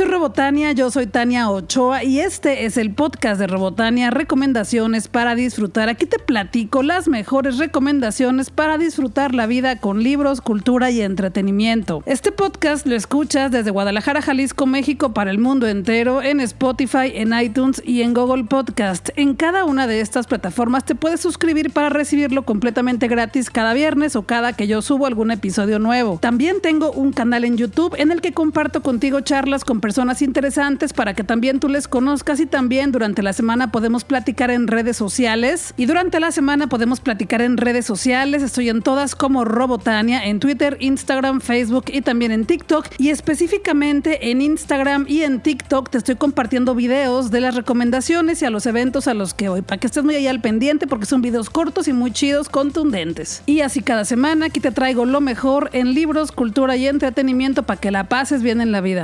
soy Robotania, yo soy Tania Ochoa y este es el podcast de Robotania, recomendaciones para disfrutar. Aquí te platico las mejores recomendaciones para disfrutar la vida con libros, cultura y entretenimiento. Este podcast lo escuchas desde Guadalajara, Jalisco, México para el mundo entero en Spotify, en iTunes y en Google Podcast. En cada una de estas plataformas te puedes suscribir para recibirlo completamente gratis cada viernes o cada que yo subo algún episodio nuevo. También tengo un canal en YouTube en el que comparto contigo charlas con personas interesantes para que también tú les conozcas y también durante la semana podemos platicar en redes sociales. Y durante la semana podemos platicar en redes sociales. Estoy en todas como Robotania, en Twitter, Instagram, Facebook y también en TikTok. Y específicamente en Instagram y en TikTok te estoy compartiendo videos de las recomendaciones y a los eventos a los que voy, para que estés muy ahí al pendiente porque son videos cortos y muy chidos, contundentes. Y así cada semana aquí te traigo lo mejor en libros, cultura y entretenimiento para que la pases bien en la vida.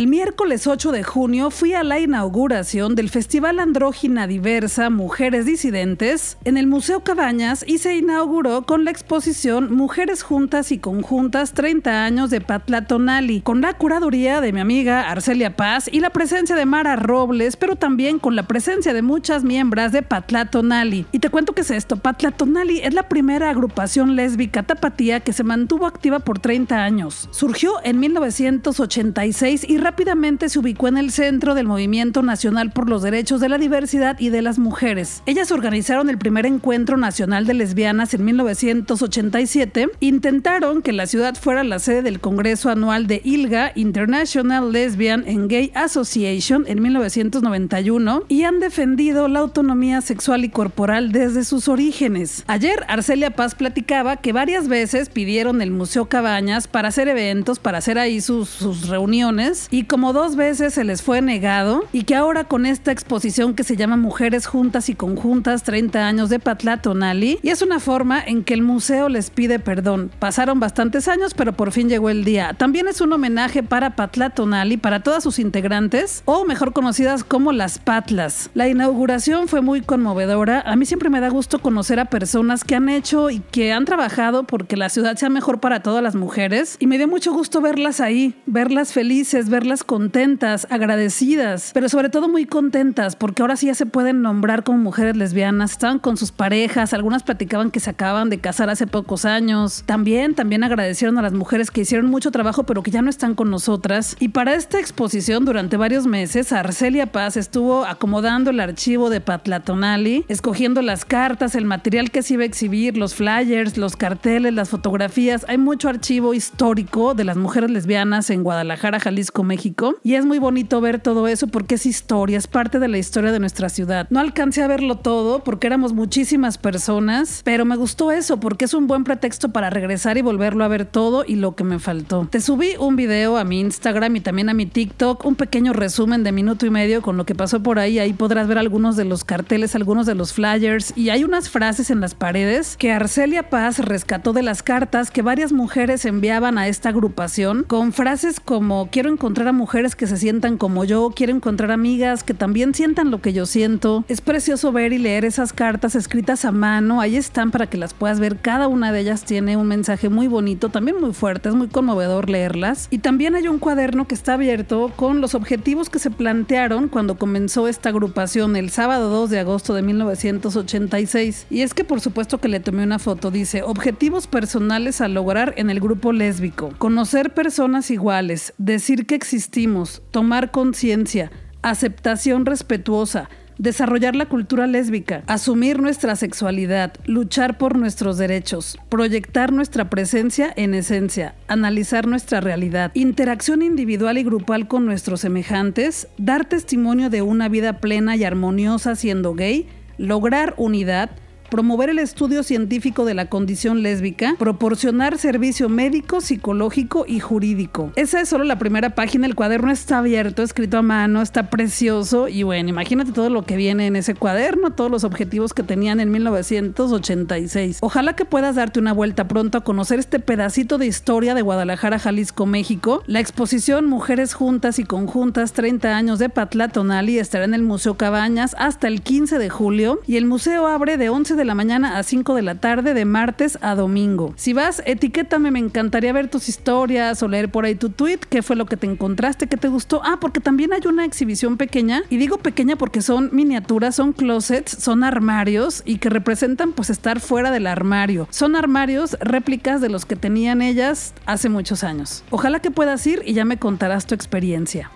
El miércoles 8 de junio fui a la inauguración del Festival Andrógina Diversa Mujeres Disidentes en el Museo Cabañas y se inauguró con la exposición Mujeres Juntas y Conjuntas 30 años de Patla Tonali, con la curaduría de mi amiga Arcelia Paz y la presencia de Mara Robles, pero también con la presencia de muchas miembros de Patla Tonali. Y te cuento qué es esto, Patla Tonali es la primera agrupación lésbica tapatía que se mantuvo activa por 30 años. Surgió en 1986 y rápidamente se ubicó en el centro del movimiento nacional por los derechos de la diversidad y de las mujeres. Ellas organizaron el primer encuentro nacional de lesbianas en 1987, intentaron que la ciudad fuera la sede del Congreso Anual de ILGA, International Lesbian and Gay Association, en 1991 y han defendido la autonomía sexual y corporal desde sus orígenes. Ayer Arcelia Paz platicaba que varias veces pidieron el Museo Cabañas para hacer eventos, para hacer ahí sus, sus reuniones y como dos veces se les fue negado y que ahora con esta exposición que se llama Mujeres Juntas y Conjuntas 30 años de Patlatonali y es una forma en que el museo les pide perdón. Pasaron bastantes años pero por fin llegó el día. También es un homenaje para Patlatonali, para todas sus integrantes o mejor conocidas como las Patlas. La inauguración fue muy conmovedora. A mí siempre me da gusto conocer a personas que han hecho y que han trabajado porque la ciudad sea mejor para todas las mujeres y me dio mucho gusto verlas ahí, verlas felices, verlas verlas contentas, agradecidas, pero sobre todo muy contentas, porque ahora sí ya se pueden nombrar como mujeres lesbianas, estaban con sus parejas, algunas platicaban que se acaban de casar hace pocos años, también, también agradecieron a las mujeres que hicieron mucho trabajo, pero que ya no están con nosotras. Y para esta exposición, durante varios meses, Arcelia Paz estuvo acomodando el archivo de Patlatonali, escogiendo las cartas, el material que se iba a exhibir, los flyers, los carteles, las fotografías. Hay mucho archivo histórico de las mujeres lesbianas en Guadalajara, Jalisco, México. Y es muy bonito ver todo eso porque es historia, es parte de la historia de nuestra ciudad. No alcancé a verlo todo porque éramos muchísimas personas, pero me gustó eso porque es un buen pretexto para regresar y volverlo a ver todo y lo que me faltó. Te subí un video a mi Instagram y también a mi TikTok, un pequeño resumen de minuto y medio con lo que pasó por ahí. Ahí podrás ver algunos de los carteles, algunos de los flyers y hay unas frases en las paredes que Arcelia Paz rescató de las cartas que varias mujeres enviaban a esta agrupación con frases como quiero encontrar a mujeres que se sientan como yo, quiero encontrar amigas que también sientan lo que yo siento. Es precioso ver y leer esas cartas escritas a mano, ahí están para que las puedas ver. Cada una de ellas tiene un mensaje muy bonito, también muy fuerte, es muy conmovedor leerlas. Y también hay un cuaderno que está abierto con los objetivos que se plantearon cuando comenzó esta agrupación el sábado 2 de agosto de 1986. Y es que por supuesto que le tomé una foto, dice, objetivos personales a lograr en el grupo lésbico, conocer personas iguales, decir que existimos, tomar conciencia, aceptación respetuosa, desarrollar la cultura lésbica, asumir nuestra sexualidad, luchar por nuestros derechos, proyectar nuestra presencia en esencia, analizar nuestra realidad, interacción individual y grupal con nuestros semejantes, dar testimonio de una vida plena y armoniosa siendo gay, lograr unidad, promover el estudio científico de la condición lésbica, proporcionar servicio médico, psicológico y jurídico. Esa es solo la primera página, el cuaderno está abierto, escrito a mano, está precioso y bueno, imagínate todo lo que viene en ese cuaderno, todos los objetivos que tenían en 1986. Ojalá que puedas darte una vuelta pronto a conocer este pedacito de historia de Guadalajara, Jalisco, México. La exposición Mujeres Juntas y Conjuntas 30 años de Patlatonali estará en el Museo Cabañas hasta el 15 de julio y el museo abre de 11 de de la mañana a 5 de la tarde de martes a domingo. Si vas, etiquétame, me encantaría ver tus historias o leer por ahí tu tweet, qué fue lo que te encontraste, qué te gustó. Ah, porque también hay una exhibición pequeña, y digo pequeña porque son miniaturas, son closets, son armarios y que representan pues estar fuera del armario. Son armarios réplicas de los que tenían ellas hace muchos años. Ojalá que puedas ir y ya me contarás tu experiencia.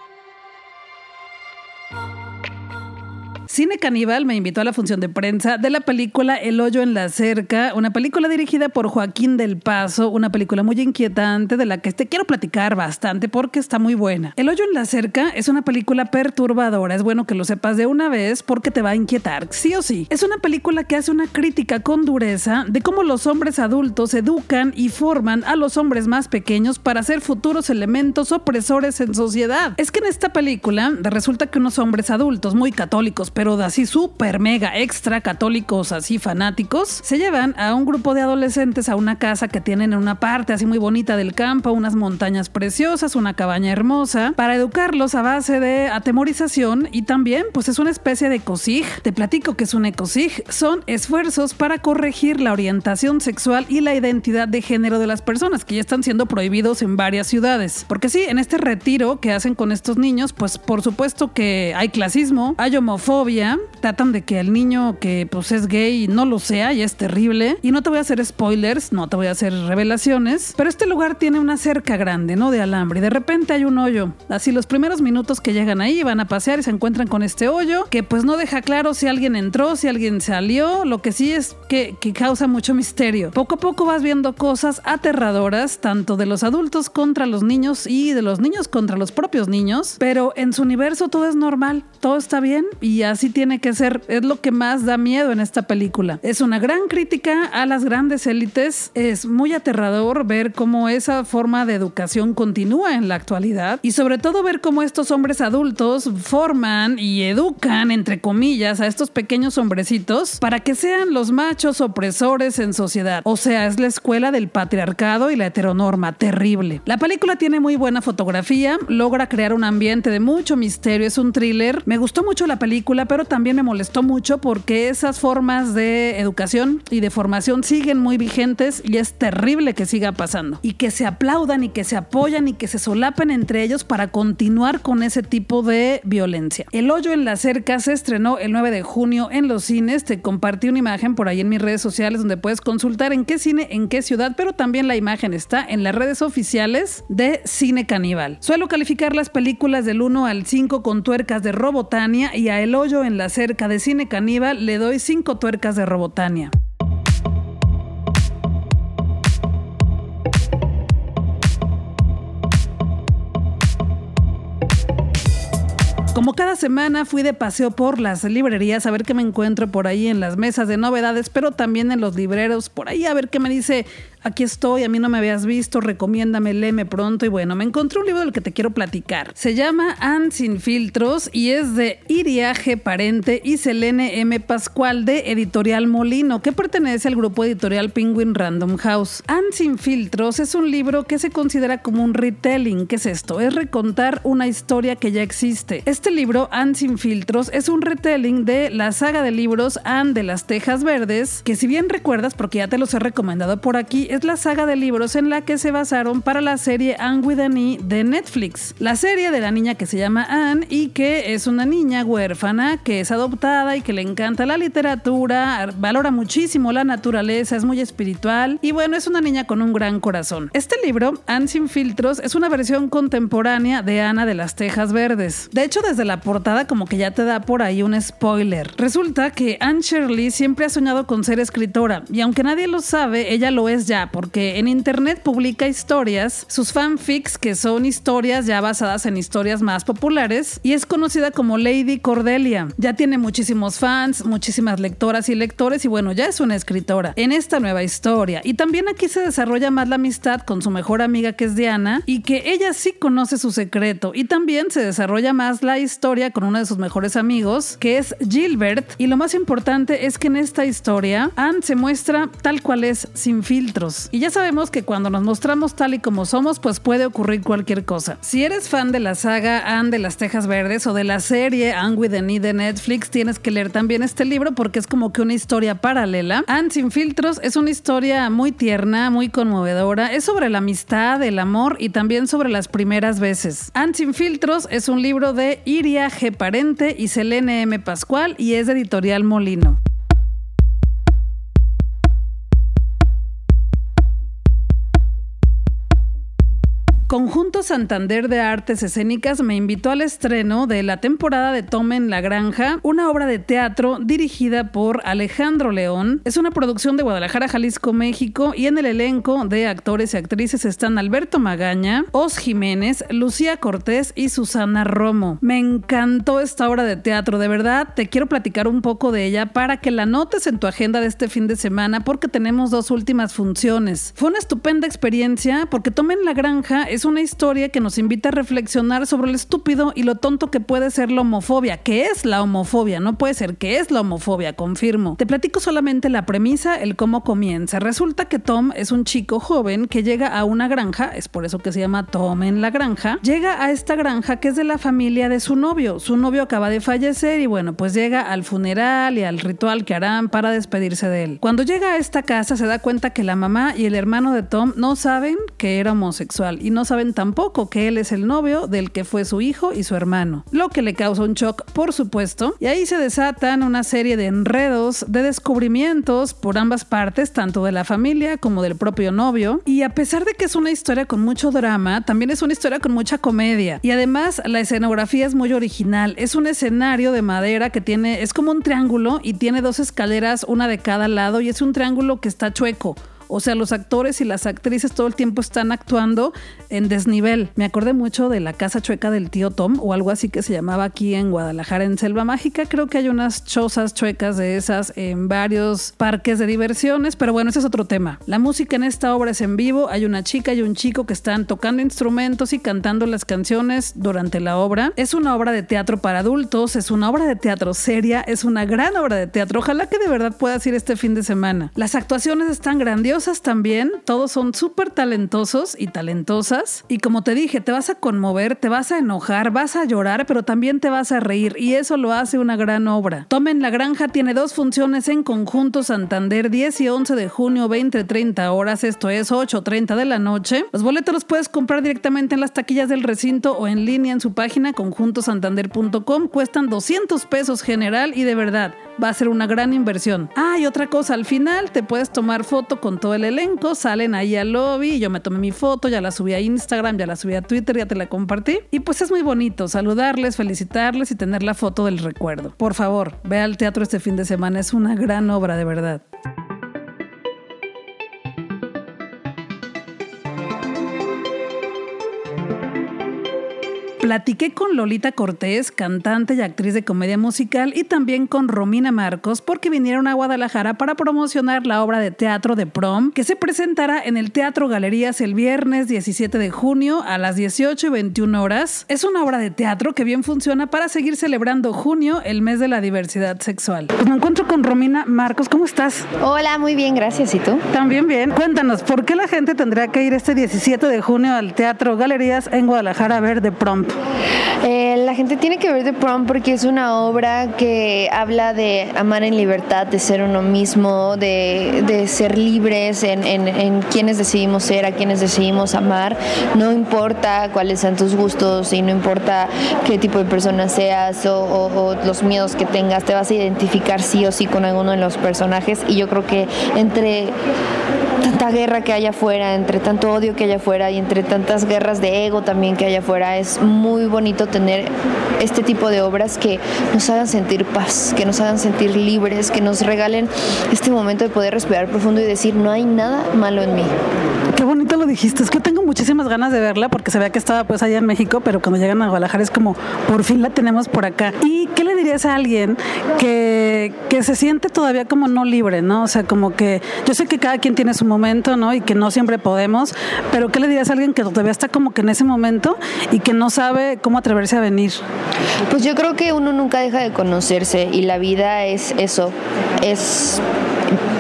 Cine Caníbal me invitó a la función de prensa de la película El hoyo en la cerca, una película dirigida por Joaquín del Paso, una película muy inquietante de la que te quiero platicar bastante porque está muy buena. El hoyo en la cerca es una película perturbadora, es bueno que lo sepas de una vez porque te va a inquietar, sí o sí. Es una película que hace una crítica con dureza de cómo los hombres adultos educan y forman a los hombres más pequeños para ser futuros elementos opresores en sociedad. Es que en esta película resulta que unos hombres adultos muy católicos, pero pero de así súper mega extra católicos así fanáticos, se llevan a un grupo de adolescentes a una casa que tienen en una parte así muy bonita del campo, unas montañas preciosas, una cabaña hermosa, para educarlos a base de atemorización y también pues es una especie de COSIG. Te platico que es un ECOSIG. Son esfuerzos para corregir la orientación sexual y la identidad de género de las personas que ya están siendo prohibidos en varias ciudades. Porque sí, en este retiro que hacen con estos niños, pues por supuesto que hay clasismo, hay homofobia, tratan de que el niño que pues es gay no lo sea y es terrible. Y no te voy a hacer spoilers, no te voy a hacer revelaciones, pero este lugar tiene una cerca grande, ¿no? De alambre y de repente hay un hoyo. Así los primeros minutos que llegan ahí van a pasear y se encuentran con este hoyo que pues no deja claro si alguien entró, si alguien salió, lo que sí es que, que causa mucho misterio. Poco a poco vas viendo cosas aterradoras, tanto de los adultos contra los niños y de los niños contra los propios niños, pero en su universo todo es normal, todo está bien y así tiene que ser. Es lo que más da miedo en esta película. Es una gran crítica a las grandes élites. Es muy aterrador ver cómo esa forma de educación continúa en la actualidad y sobre todo ver cómo estos hombres adultos forman y educan, entre comillas, a estos pequeños hombrecitos para que sean los machos opresores en sociedad. O sea, es la escuela del patriarcado y la heteronorma. Terrible. La película tiene muy buena fotografía, logra crear un ambiente de mucho misterio, es un thriller. Me gustó mucho la película, pero también me molestó mucho porque esas formas de educación y de formación siguen muy vigentes y es terrible que siga pasando. Y que se aplaudan y que se apoyan y que se solapen entre ellos para continuar con ese tipo de violencia. El hoyo en la cerca se estrenó el 9 de junio en los cines. Te compartí una imagen por ahí en mis redes sociales donde puedes consultar en qué cine, en qué ciudad, pero también la imagen está en las redes oficiales de Cine Caníbal. Suelo calificar las películas del 1 al 5 con tuercas de Robotania y a El hoyo en la cerca de Cine Caníbal le doy cinco tuercas de Robotania. Como cada semana fui de paseo por las librerías a ver qué me encuentro por ahí en las mesas de novedades, pero también en los libreros por ahí a ver qué me dice aquí estoy, a mí no me habías visto, recomiéndame, léeme pronto. Y bueno, me encontré un libro del que te quiero platicar. Se llama Anne sin filtros y es de Iriaje Parente y Selene M. Pascual de Editorial Molino, que pertenece al grupo editorial Penguin Random House. Anne sin filtros es un libro que se considera como un retelling. ¿Qué es esto? Es recontar una historia que ya existe. Este libro, Anne sin filtros, es un retelling de la saga de libros Anne de las Tejas Verdes, que si bien recuerdas, porque ya te los he recomendado por aquí, es la saga de libros en la que se basaron para la serie Anne with an e de Netflix. La serie de la niña que se llama Anne y que es una niña huérfana que es adoptada y que le encanta la literatura, valora muchísimo la naturaleza, es muy espiritual y bueno, es una niña con un gran corazón. Este libro, Anne sin filtros, es una versión contemporánea de Ana de las Tejas Verdes. De hecho, desde la portada como que ya te da por ahí un spoiler. Resulta que Anne Shirley siempre ha soñado con ser escritora y aunque nadie lo sabe, ella lo es ya porque en internet publica historias, sus fanfics, que son historias ya basadas en historias más populares, y es conocida como Lady Cordelia. Ya tiene muchísimos fans, muchísimas lectoras y lectores, y bueno, ya es una escritora en esta nueva historia. Y también aquí se desarrolla más la amistad con su mejor amiga que es Diana, y que ella sí conoce su secreto. Y también se desarrolla más la historia con uno de sus mejores amigos, que es Gilbert. Y lo más importante es que en esta historia, Anne se muestra tal cual es, sin filtros Y ya sabemos que cuando nos mostramos tal y como somos, pues puede ocurrir cualquier cosa. Si eres fan de la saga Anne de las Tejas Verdes o de la serie Anne with the Knee de Netflix, tienes que leer también este libro porque es como que una historia paralela. Anne sin filtros es una historia muy tierna, muy conmovedora. Es sobre la amistad, el amor y también sobre las primeras veces. Anne sin filtros es un libro de Iria G. Parente y Selene M. Pascual y es de editorial Molino. Conjunto Santander de Artes Escénicas me invitó al estreno de la temporada de Tome en la Granja, una obra de teatro dirigida por Alejandro León. Es una producción de Guadalajara, Jalisco, México y en el elenco de actores y actrices están Alberto Magaña, Os Jiménez, Lucía Cortés y Susana Romo. Me encantó esta obra de teatro, de verdad te quiero platicar un poco de ella para que la notes en tu agenda de este fin de semana porque tenemos dos últimas funciones. Fue una estupenda experiencia porque Tome en la Granja es una historia que nos invita a reflexionar sobre lo estúpido y lo tonto que puede ser la homofobia, que es la homofobia, no puede ser que es la homofobia, confirmo. Te platico solamente la premisa, el cómo comienza. Resulta que Tom es un chico joven que llega a una granja, es por eso que se llama Tom en la granja, llega a esta granja que es de la familia de su novio. Su novio acaba de fallecer y bueno, pues llega al funeral y al ritual que harán para despedirse de él. Cuando llega a esta casa se da cuenta que la mamá y el hermano de Tom no saben que era homosexual y no saben tampoco que él es el novio del que fue su hijo y su hermano, lo que le causa un shock, por supuesto, y ahí se desatan una serie de enredos, de descubrimientos por ambas partes, tanto de la familia como del propio novio, y a pesar de que es una historia con mucho drama, también es una historia con mucha comedia, y además la escenografía es muy original, es un escenario de madera que tiene, es como un triángulo y tiene dos escaleras, una de cada lado, y es un triángulo que está chueco. O sea, los actores y las actrices todo el tiempo están actuando en desnivel. Me acordé mucho de la casa chueca del tío Tom o algo así que se llamaba aquí en Guadalajara, en Selva Mágica. Creo que hay unas chozas chuecas de esas en varios parques de diversiones, pero bueno, ese es otro tema. La música en esta obra es en vivo. Hay una chica y un chico que están tocando instrumentos y cantando las canciones durante la obra. Es una obra de teatro para adultos, es una obra de teatro seria, es una gran obra de teatro. Ojalá que de verdad puedas ir este fin de semana. Las actuaciones están grandiosas también, todos son súper talentosos y talentosas. Y como te dije, te vas a conmover, te vas a enojar, vas a llorar, pero también te vas a reír. Y eso lo hace una gran obra. Tomen la Granja tiene dos funciones en conjunto Santander, 10 y 11 de junio, 20-30 horas, esto es 8.30 de la noche. Los boletos los puedes comprar directamente en las taquillas del recinto o en línea en su página conjuntosantander.com. Cuestan 200 pesos general y de verdad va a ser una gran inversión. Ah, y otra cosa, al final te puedes tomar foto con todo el elenco, salen ahí al lobby, yo me tomé mi foto, ya la subí a Instagram, ya la subí a Twitter, ya te la compartí. Y pues es muy bonito saludarles, felicitarles y tener la foto del recuerdo. Por favor, ve al teatro este fin de semana, es una gran obra de verdad. Platiqué con Lolita Cortés, cantante y actriz de comedia musical, y también con Romina Marcos, porque vinieron a Guadalajara para promocionar la obra de teatro de prom, que se presentará en el Teatro Galerías el viernes 17 de junio a las 18 y 21 horas. Es una obra de teatro que bien funciona para seguir celebrando junio, el mes de la diversidad sexual. Pues me encuentro con Romina Marcos, ¿cómo estás? Hola, muy bien, gracias. ¿Y tú? También bien. Cuéntanos, ¿por qué la gente tendría que ir este 17 de junio al Teatro Galerías en Guadalajara a ver de prom? Eh, la gente tiene que ver The Prom porque es una obra que habla de amar en libertad, de ser uno mismo, de, ser libres en, quienes decidimos ser, a quienes decidimos amar. No importa cuáles sean tus gustos y no importa qué tipo de persona seas o, o los miedos que tengas, te vas a identificar sí o sí con alguno de los personajes. Y yo creo que entre tanta guerra que hay afuera, entre tanto odio que hay afuera y entre tantas guerras de ego también que hay afuera, es muy bonito tener este tipo de obras que nos hagan sentir paz, que nos hagan sentir libres, que nos regalen este momento de poder respirar profundo y decir, no hay nada malo en mí. Lo dijiste, es que tengo muchísimas ganas de verla porque vea que estaba pues allá en México, pero cuando llegan a Guadalajara es como, por fin la tenemos por acá. ¿Y qué le dirías a alguien que, que se siente todavía como no libre, ¿no? O sea, como que yo sé que cada quien tiene su momento, ¿no? Y que no siempre podemos, pero ¿qué le dirías a alguien que todavía está como que en ese momento y que no sabe cómo atreverse a venir? Pues yo creo que uno nunca deja de conocerse y la vida es eso, es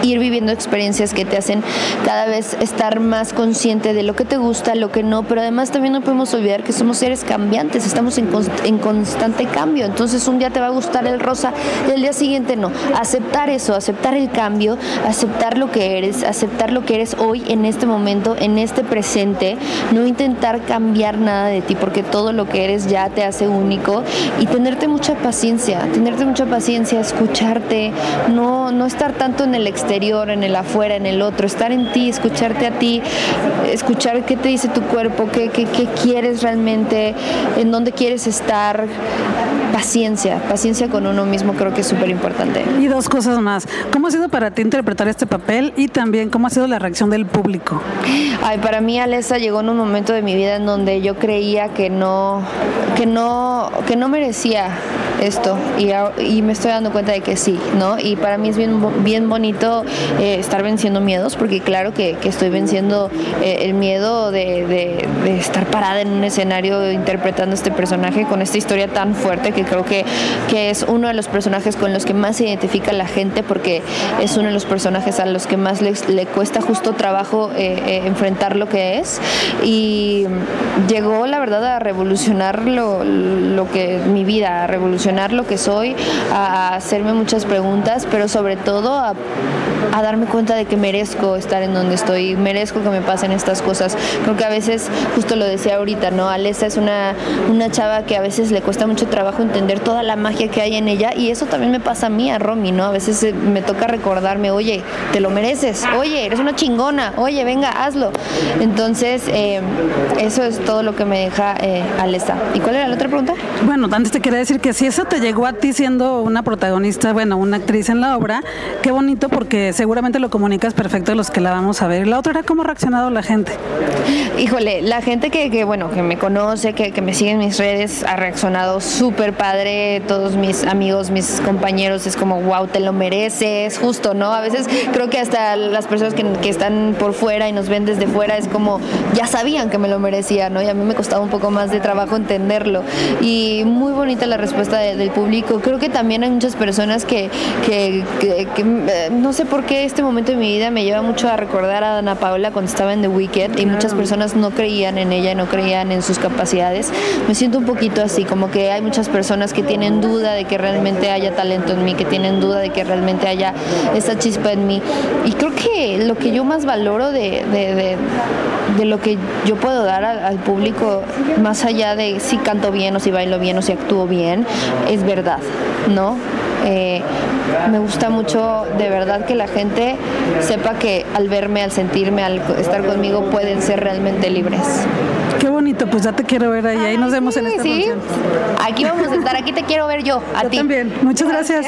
ir viviendo experiencias que te hacen cada vez estar más consciente de lo que te gusta, lo que no, pero además también no podemos olvidar que somos seres cambiantes, estamos en, en constante cambio, entonces un día te va a gustar el rosa y el día siguiente no. Aceptar eso, aceptar el cambio, aceptar lo que eres, aceptar lo que eres hoy, en este momento, en este presente, no intentar cambiar nada de ti, porque todo lo que eres ya te hace único y tenerte mucha paciencia, tenerte mucha paciencia, escucharte, no, no estar tanto en el exterior, en el afuera, en el otro, estar en ti, escucharte a ti, escuchar qué te dice tu cuerpo, qué, qué, qué quieres realmente, en dónde quieres estar. Paciencia, paciencia con uno mismo creo que es súper importante. Y dos cosas más. ¿Cómo ha sido para ti interpretar este papel y también cómo ha sido la reacción del público? Ay, para mí Alessa llegó en un momento de mi vida en donde yo creía que no, que no, que no merecía esto y, y, me estoy dando cuenta de que sí, ¿no? Y para mí es bien, bien bonito eh, estar venciendo miedos, porque claro que, que estoy venciendo eh, el miedo de, de, de, estar parada en un escenario interpretando este personaje con esta historia tan fuerte que creo que, que es uno de los personajes con los que más se identifica la gente, porque es uno de los personajes a los que más les, le cuesta justo trabajo eh, enfrentar lo que es. Y llegó, la verdad, a revolucionar lo, lo que mi vida, a revolucionar lo que soy, a hacerme muchas preguntas, pero sobre todo a, a, darme cuenta de que merezco estar en donde estoy, merezco que me pasen estas cosas. Creo que a veces, justo lo decía ahorita, ¿no? Alessa es una, una chava que a veces le cuesta mucho trabajo entender toda la magia que hay en ella y eso también me pasa a mí, a Romy, ¿no? A veces eh, me toca recordarme, oye, te lo mereces, oye, eres una chingona, oye, venga, hazlo. Entonces, eh, eso es todo lo que me deja eh, Alessa. ¿Y cuál era la otra pregunta? Bueno, antes te quería decir que si eso te llegó a ti siendo una protagonista, bueno, una actriz en la obra, qué bonito porque seguramente lo comunicas perfecto a los que la vamos a ver. La otra era cómo ha reaccionado la gente. Híjole, la gente que, que bueno, que me conoce, que, que, me sigue en mis redes, ha reaccionado súper padre. Todos mis amigos, mis compañeros, es como, wow, te lo mereces, justo, ¿no? A veces creo que hasta las personas que, que están por fuera y nos ven desde fuera es como, ya sabían que me lo merecía, ¿no? Y a mí me costaba un poco más de trabajo entenderlo. Y muy bonita la respuesta de, del público. Creo que también hay muchas personas que, que, que, que, eh, no sé por qué este momento de mi vida me lleva mucho a recordar a Ana Paula cuando estaba en The Wicked y muchas personas no creían en ella, no creían en sus capacidades. Me siento un poquito así, como que hay muchas personas que tienen duda de que realmente haya talento en mí, que tienen duda de que realmente haya esa chispa en mí. Y creo que lo que yo más valoro de, de, de, de lo que yo puedo dar al, al público, más allá de si canto bien o si bailo bien o si actúo bien, es verdad, ¿no? Eh, me gusta mucho de verdad que la gente sepa que al verme, al sentirme, al estar conmigo pueden ser realmente libres. Bonito, pues ya te quiero ver ahí, ahí nos vemos sí, en esta sí. función. Aquí vamos a estar, aquí te quiero ver yo, a Yo ti. también, muchas gracias.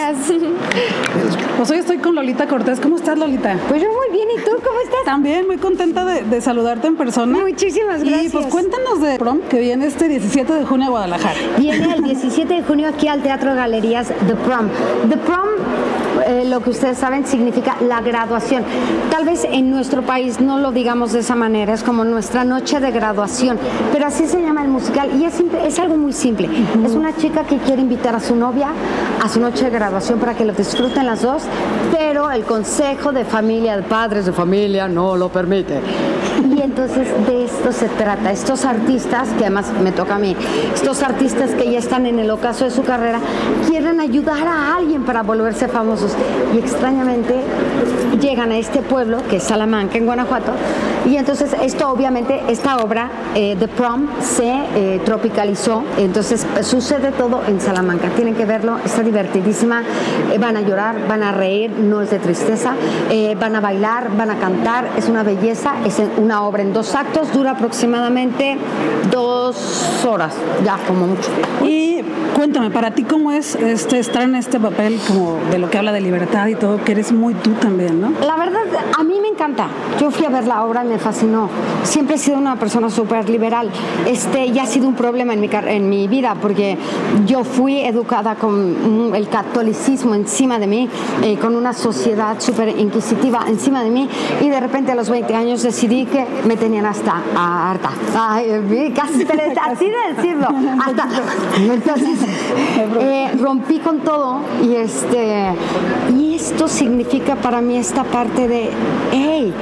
Pues hoy estoy con Lolita Cortés. ¿Cómo estás, Lolita? Pues yo muy bien, ¿y tú cómo estás? También muy contenta de, de saludarte en persona. Muchísimas Y gracias. pues cuéntanos de prom que viene este 17 de junio a Guadalajara. Viene el 17 de junio aquí al Teatro Galerías The Prom. The Prom, eh, lo que ustedes saben, significa la graduación. Tal vez en nuestro país no lo digamos de esa manera, es como nuestra noche de graduación, pero así se llama el musical y es, simple- es algo muy simple. Es una chica que quiere invitar a su novia a su noche de graduación para que lo disfruten las dos, pero el consejo de familia, de padres de familia, no lo permite. Y entonces de esto se trata. Estos artistas, que además me toca a mí, estos artistas que ya están en el ocaso de su carrera, quieren ayudar a alguien para volverse famosos. Y extrañamente llegan a este pueblo, que es Salamanca, en Guanajuato. Y entonces esto obviamente, esta obra, eh, The Prom, se eh, tropicalizó. Entonces sucede todo en Salamanca. Tienen que verlo, está divertidísima. Eh, van a llorar, van a reír, no es de tristeza. Eh, van a bailar, van a cantar. Es una belleza. Es una obra en dos actos. Dura aproximadamente dos horas, ya como mucho. Cuéntame, para ti cómo es este estar en este papel como de lo que habla de libertad y todo, que eres muy tú también, ¿no? La verdad, a mí me encanta. Yo fui a ver la obra y me fascinó. Siempre he sido una persona súper liberal. Este ya ha sido un problema en mi, en mi vida porque yo fui educada con el catolicismo encima de mí, eh, con una sociedad súper inquisitiva encima de mí y de repente a los 20 años decidí que me tenían hasta harta. casi así de decirlo. Hasta, entonces eh, rompí con todo y este y esto significa para mí esta parte de, hey,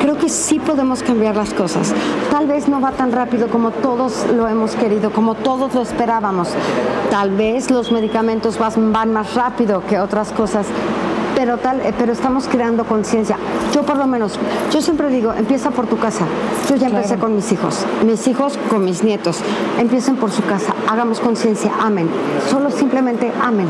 creo que sí podemos cambiar las cosas. Tal vez no va tan rápido como todos lo hemos querido, como todos lo esperábamos. Tal vez los medicamentos van más rápido que otras cosas, pero tal, eh, pero estamos creando conciencia. Yo por lo menos, yo siempre digo, empieza por tu casa. Yo ya empecé con mis hijos, mis hijos con mis nietos. Empiecen por su casa, hagamos conciencia, amen. Solo simplemente amen.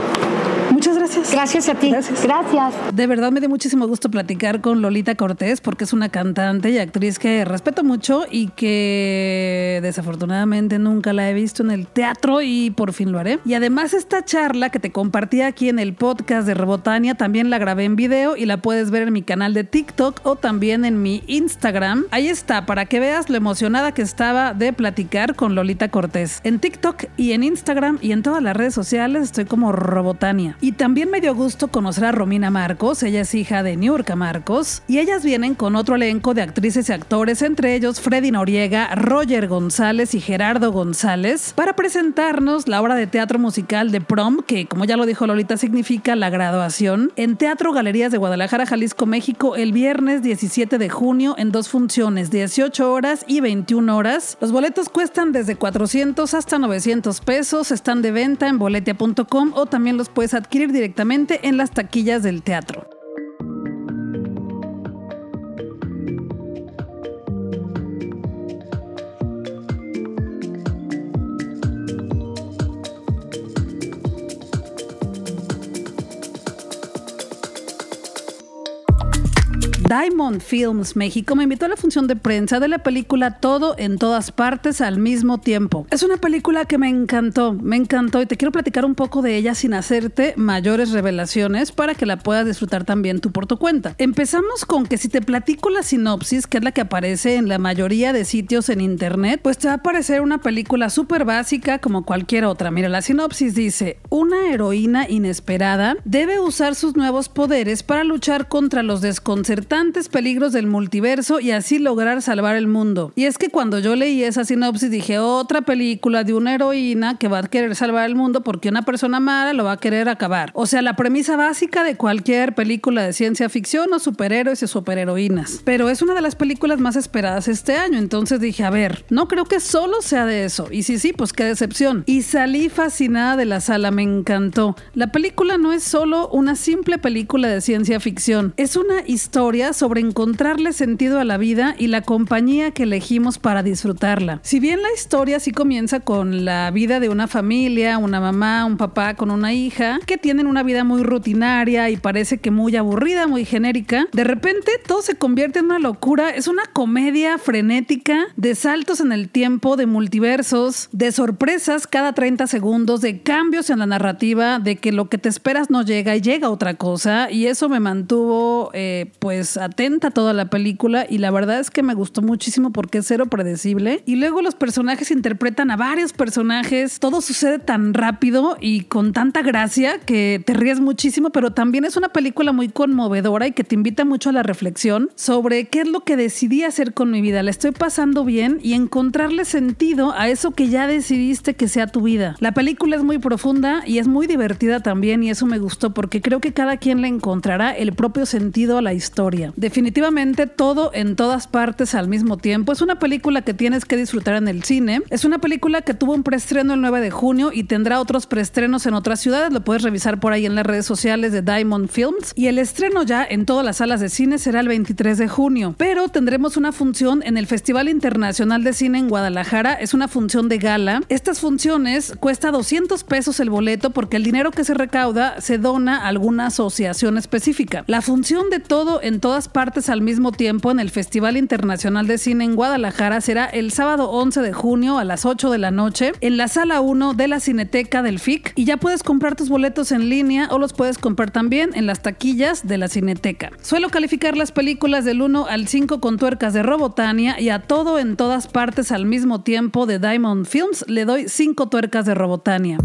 Gracias. Gracias a ti. Gracias. gracias. De verdad me dio muchísimo gusto platicar con Lolita Cortés porque es una cantante y actriz que respeto mucho y que desafortunadamente nunca la he visto en el teatro y por fin lo haré. Y además esta charla que te compartí aquí en el podcast de Rebotania también la grabé en video y la puedes ver en mi canal de TikTok o también en mi Instagram. Ahí está, para que veas lo emocionada que estaba de platicar con Lolita Cortés. En TikTok y en Instagram y en todas las redes sociales estoy como Robotania. Y también me dio gusto conocer a Romina Marcos, ella es hija de Niurka Marcos, y ellas vienen con otro elenco de actrices y actores, entre ellos Freddy Noriega, Roger González y Gerardo González, para presentarnos la obra de teatro musical de Prom, que como ya lo dijo Lolita significa la graduación, en Teatro Galerías de Guadalajara, Jalisco, México, el viernes 17 de junio en dos funciones, 18 horas y 21 horas. Los boletos cuestan desde 400 hasta 900 pesos, están de venta en boletia.com o también los puedes adquirir adquirir directamente en las taquillas del teatro. Diamond Films México me invitó a la función de prensa de la película Todo en todas partes al mismo tiempo. Es una película que me encantó, me encantó y te quiero platicar un poco de ella sin hacerte mayores revelaciones para que la puedas disfrutar también tú por tu cuenta. Empezamos con que si te platico la sinopsis, que es la que aparece en la mayoría de sitios en internet, pues te va a aparecer una película súper básica como cualquier otra. Mira, la sinopsis dice, una heroína inesperada debe usar sus nuevos poderes para luchar contra los desconcertantes peligros del multiverso y así lograr salvar el mundo. Y es que cuando yo leí esa sinopsis dije, otra película de una heroína que va a querer salvar el mundo porque una persona mala lo va a querer acabar. O sea, la premisa básica de cualquier película de ciencia ficción o superhéroes y superheroínas. Pero es una de las películas más esperadas este año, entonces dije, a ver, no creo que solo sea de eso. Y sí, sí, pues qué decepción. Y salí fascinada de la sala, me encantó. La película no es solo una simple película de ciencia ficción, es una historia sobre encontrarle sentido a la vida y la compañía que elegimos para disfrutarla. Si bien la historia sí comienza con la vida de una familia, una mamá, un papá con una hija, que tienen una vida muy rutinaria y parece que muy aburrida, muy genérica, de repente todo se convierte en una locura. Es una comedia frenética de saltos en el tiempo, de multiversos, de sorpresas cada 30 segundos, de cambios en la narrativa, de que lo que te esperas no llega y llega otra cosa. Y eso me mantuvo, eh, pues, atenta toda la película y la verdad es que me gustó muchísimo porque es cero predecible. Y luego los personajes interpretan a varios personajes, todo sucede tan rápido y con tanta gracia que te ríes muchísimo, pero también es una película muy conmovedora y que te invita mucho a la reflexión sobre qué es lo que decidí hacer con mi vida. La estoy pasando bien y encontrarle sentido a eso que ya decidiste que sea tu vida. La película es muy profunda y es muy divertida también y eso me gustó porque creo que cada quien le encontrará el propio sentido a la Definitivamente todo en todas partes al mismo tiempo. Es una película que tienes que disfrutar en el cine. Es una película que tuvo un preestreno el 9 de junio y tendrá otros preestrenos en otras ciudades. Lo puedes revisar por ahí en las redes sociales de Diamond Films. Y el estreno ya en todas las salas de cine será el 23 de junio. Pero tendremos una función en el Festival Internacional de Cine en Guadalajara. Es una función de gala. Estas funciones cuesta 200 pesos el boleto porque el dinero que se recauda se dona a alguna asociación específica. La función de todo en todas todas partes al mismo tiempo en el Festival Internacional de Cine en Guadalajara será el sábado 11 de junio a las 8 de la noche en la sala 1 de la Cineteca del FIC y ya puedes comprar tus boletos en línea o los puedes comprar también en las taquillas de la Cineteca. Suelo calificar las películas del 1 al 5 con tuercas de Robotania y a todo en todas partes al mismo tiempo de Diamond Films le doy 5 tuercas de Robotania.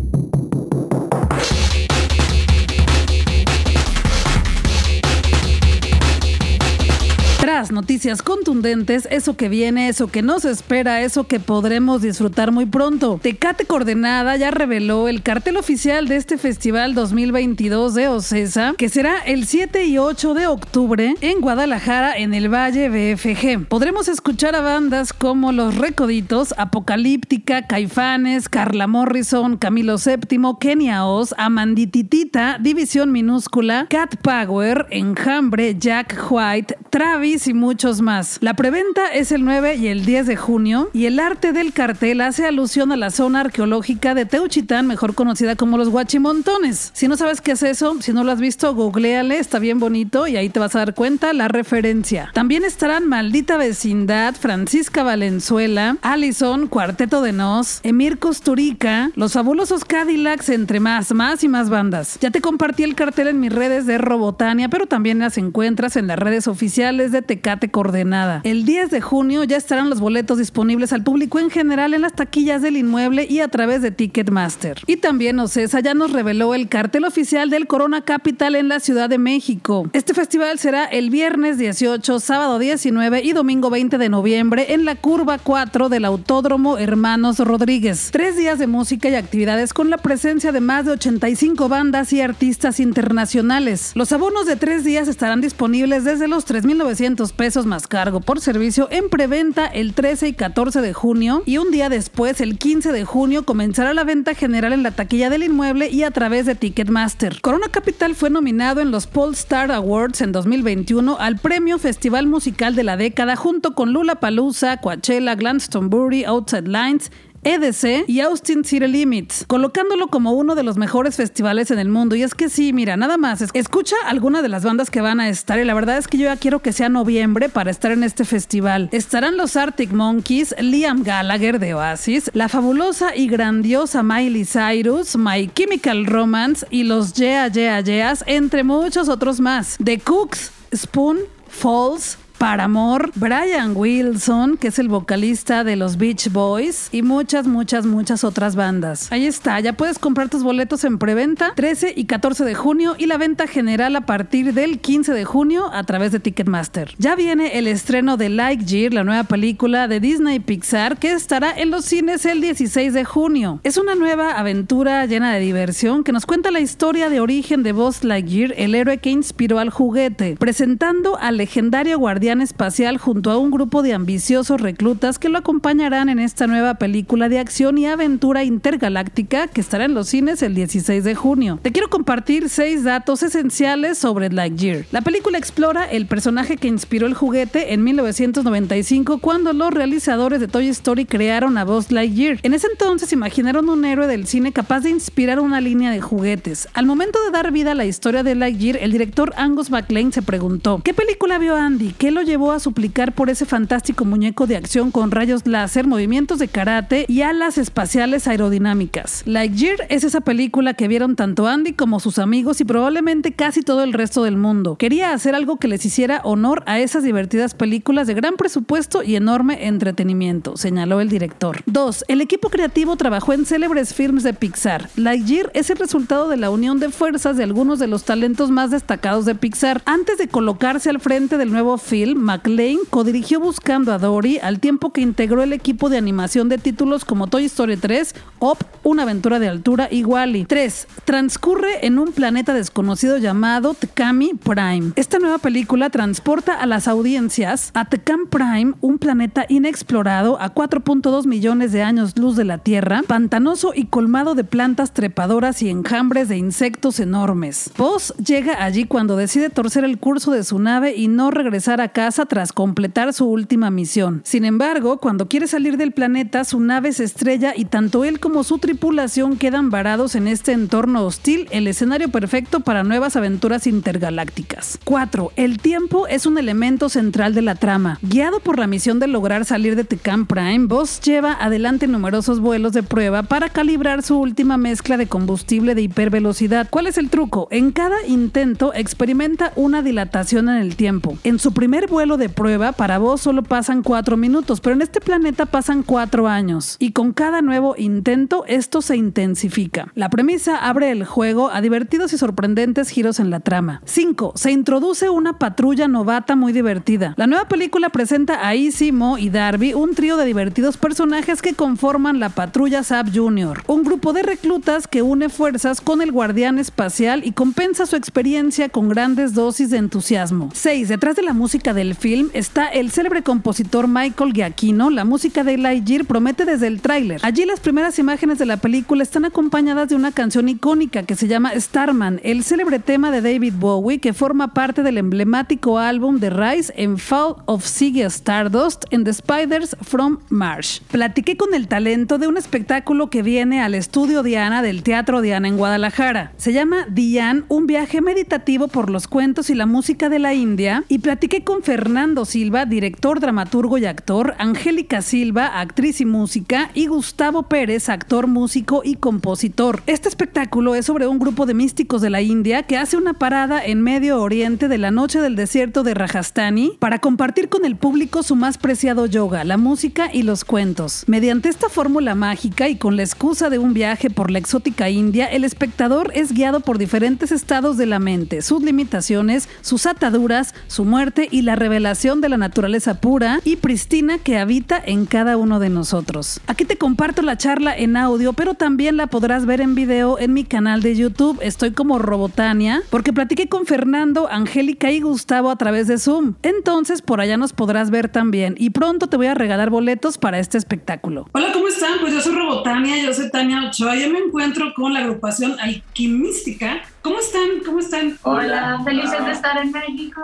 Noticias contundentes, eso que viene, eso que nos espera, eso que podremos disfrutar muy pronto. Tecate Coordenada ya reveló el cartel oficial de este festival 2022 de Ocesa, que será el 7 y 8 de octubre en Guadalajara, en el Valle BFG. Podremos escuchar a bandas como Los Recoditos, Apocalíptica, Caifanes, Carla Morrison, Camilo VII, Kenia Oz, Amandititita, División Minúscula, Cat Power, Enjambre, Jack White, Travis y muchos más. La preventa es el 9 y el 10 de junio y el arte del cartel hace alusión a la zona arqueológica de Teuchitán, mejor conocida como los Guachimontones. Si no sabes qué es eso, si no lo has visto, googleale, está bien bonito y ahí te vas a dar cuenta la referencia. También estarán Maldita Vecindad, Francisca Valenzuela, Allison, Cuarteto de Nos, Emir Costurica, Los Fabulosos Cadillacs, entre más, más y más bandas. Ya te compartí el cartel en mis redes de Robotania, pero también las encuentras en las redes oficiales de Tecate Coordenada. El 10 de junio ya estarán los boletos disponibles al público en general en las taquillas del inmueble y a través de Ticketmaster. Y también Ocesa ya nos reveló el cartel oficial del Corona Capital en la Ciudad de México. Este festival será el viernes 18, sábado 19 y domingo 20 de noviembre en la curva 4 del Autódromo Hermanos Rodríguez. Tres días de música y actividades con la presencia de más de 85 bandas y artistas internacionales. Los abonos de tres días estarán disponibles desde los 3.900 pesos más cargo por servicio en preventa el 13 y 14 de junio y un día después, el 15 de junio, comenzará la venta general en la taquilla del inmueble y a través de Ticketmaster. Corona Capital fue nominado en los Polestar Awards en 2021 al premio Festival Musical de la Década junto con Lula Palusa, Coachella, Glastonbury, Outside Lines EDC y Austin City Limits, colocándolo como uno de los mejores festivales en el mundo. Y es que sí, mira, nada más, escucha alguna de las bandas que van a estar y la verdad es que yo ya quiero que sea noviembre para estar en este festival. Estarán los Arctic Monkeys, Liam Gallagher de Oasis, la fabulosa y grandiosa Miley Cyrus, My Chemical Romance y los Yeah Yeah Yeahs, entre muchos otros más. The Cooks, Spoon, Falls, Paramore, Brian Wilson, que es el vocalista de los Beach Boys, y muchas, muchas, muchas otras bandas. Ahí está, ya puedes comprar tus boletos en preventa 13 y 14 de junio y la venta general a partir del 15 de junio a través de Ticketmaster. Ya viene el estreno de Lightyear, la nueva película de Disney Pixar, que estará en los cines el 16 de junio. Es una nueva aventura llena de diversión que nos cuenta la historia de origen de Buzz Lightyear, el héroe que inspiró al juguete, presentando al legendario guardián espacial junto a un grupo de ambiciosos reclutas que lo acompañarán en esta nueva película de acción y aventura intergaláctica que estará en los cines el 16 de junio. Te quiero compartir seis datos esenciales sobre Lightyear. La película explora el personaje que inspiró el juguete en 1995 cuando los realizadores de Toy Story crearon a Buzz Lightyear. En ese entonces imaginaron un héroe del cine capaz de inspirar una línea de juguetes. Al momento de dar vida a la historia de Lightyear, el director Angus MacLean se preguntó, ¿qué película vio Andy? ¿Qué lo llevó a suplicar por ese fantástico muñeco de acción con rayos láser, movimientos de karate y alas espaciales aerodinámicas. Lightyear es esa película que vieron tanto Andy como sus amigos y probablemente casi todo el resto del mundo. Quería hacer algo que les hiciera honor a esas divertidas películas de gran presupuesto y enorme entretenimiento, señaló el director. 2. El equipo creativo trabajó en célebres films de Pixar. Lightyear es el resultado de la unión de fuerzas de algunos de los talentos más destacados de Pixar. Antes de colocarse al frente del nuevo film, McLean codirigió Buscando a Dory al tiempo que integró el equipo de animación de títulos como Toy Story 3, Op, Una aventura de altura y Wally. 3. Transcurre en un planeta desconocido llamado Tkami Prime. Esta nueva película transporta a las audiencias a Tkam Prime, un planeta inexplorado a 4.2 millones de años luz de la Tierra, pantanoso y colmado de plantas trepadoras y enjambres de insectos enormes. Buzz llega allí cuando decide torcer el curso de su nave y no regresar a casa tras completar su última misión. Sin embargo, cuando quiere salir del planeta, su nave se estrella y tanto él como su tripulación quedan varados en este entorno hostil, el escenario perfecto para nuevas aventuras intergalácticas. 4. El tiempo es un elemento central de la trama. Guiado por la misión de lograr salir de Tecan Prime, Boss lleva adelante numerosos vuelos de prueba para calibrar su última mezcla de combustible de hipervelocidad. ¿Cuál es el truco? En cada intento experimenta una dilatación en el tiempo. En su primer vuelo de prueba, para vos solo pasan 4 minutos, pero en este planeta pasan 4 años. Y con cada nuevo intento, esto se intensifica. La premisa abre el juego a divertidos y sorprendentes giros en la trama. 5. Se introduce una patrulla novata muy divertida. La nueva película presenta a Easy, Mo y Darby, un trío de divertidos personajes que conforman la patrulla Zap Jr., un grupo de reclutas que une fuerzas con el guardián espacial y compensa su experiencia con grandes dosis de entusiasmo. 6. Detrás de la música del film está el célebre compositor Michael Giacchino. La música de Lightyear promete desde el tráiler. Allí las primeras imágenes de la película están acompañadas de una canción icónica que se llama Starman, el célebre tema de David Bowie que forma parte del emblemático álbum The Rise and Fall of Ziggy Stardust and The Spiders from Mars. Platiqué con el talento de un espectáculo que viene al estudio Diana del Teatro Diana en Guadalajara. Se llama Dian, un viaje meditativo por los cuentos y la música de la India, y platiqué con Fernando Silva, director, dramaturgo y actor, Angélica Silva, actriz y música, y Gustavo Pérez, actor, músico y compositor. Este espectáculo es sobre un grupo de místicos de la India que hace una parada en Medio Oriente de la noche del desierto de Rajastani para compartir con el público su más preciado yoga, la música y los cuentos. Mediante esta fórmula mágica y con la excusa de un viaje por la exótica India, el espectador es guiado por diferentes estados de la mente, sus limitaciones, sus ataduras, su muerte y la revelación de la naturaleza pura y pristina que habita en cada uno de nosotros. Aquí te comparto la charla en audio, pero también la podrás ver en video en mi canal de YouTube. Estoy como Robotania, porque platiqué con Fernando, Angélica y Gustavo a través de Zoom. Entonces, por allá nos podrás ver también. Y pronto te voy a regalar boletos para este espectáculo. Hola, ¿cómo están? Pues yo soy Robotania, yo soy Tania Ochoa. Yo me encuentro con la agrupación Alquimística ¿Cómo están? ¿Cómo están? Hola, felices de estar en México.